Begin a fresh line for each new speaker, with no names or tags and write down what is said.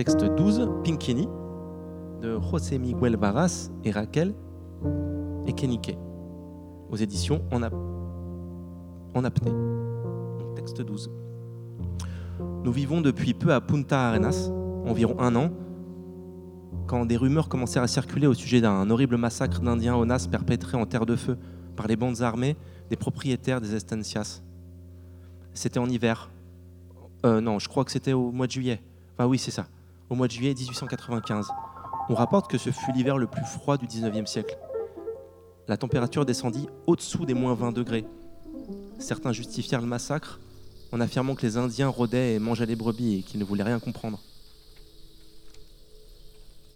Texte 12, Pinkini, de José Miguel Varas et Raquel Ekenique, aux éditions En, ap- en apnée. Texte 12. Nous vivons depuis peu à Punta Arenas, environ un an, quand des rumeurs commencèrent à circuler au sujet d'un horrible massacre d'Indiens au Nas perpétré en terre de feu par les bandes armées des propriétaires des estancias. C'était en hiver. Euh, non, je crois que c'était au mois de juillet. Enfin oui, c'est ça. Au mois de juillet 1895. On rapporte que ce fut l'hiver le plus froid du 19e siècle. La température descendit au-dessous des moins 20 degrés. Certains justifièrent le massacre en affirmant que les Indiens rôdaient et mangeaient les brebis et qu'ils ne voulaient rien comprendre.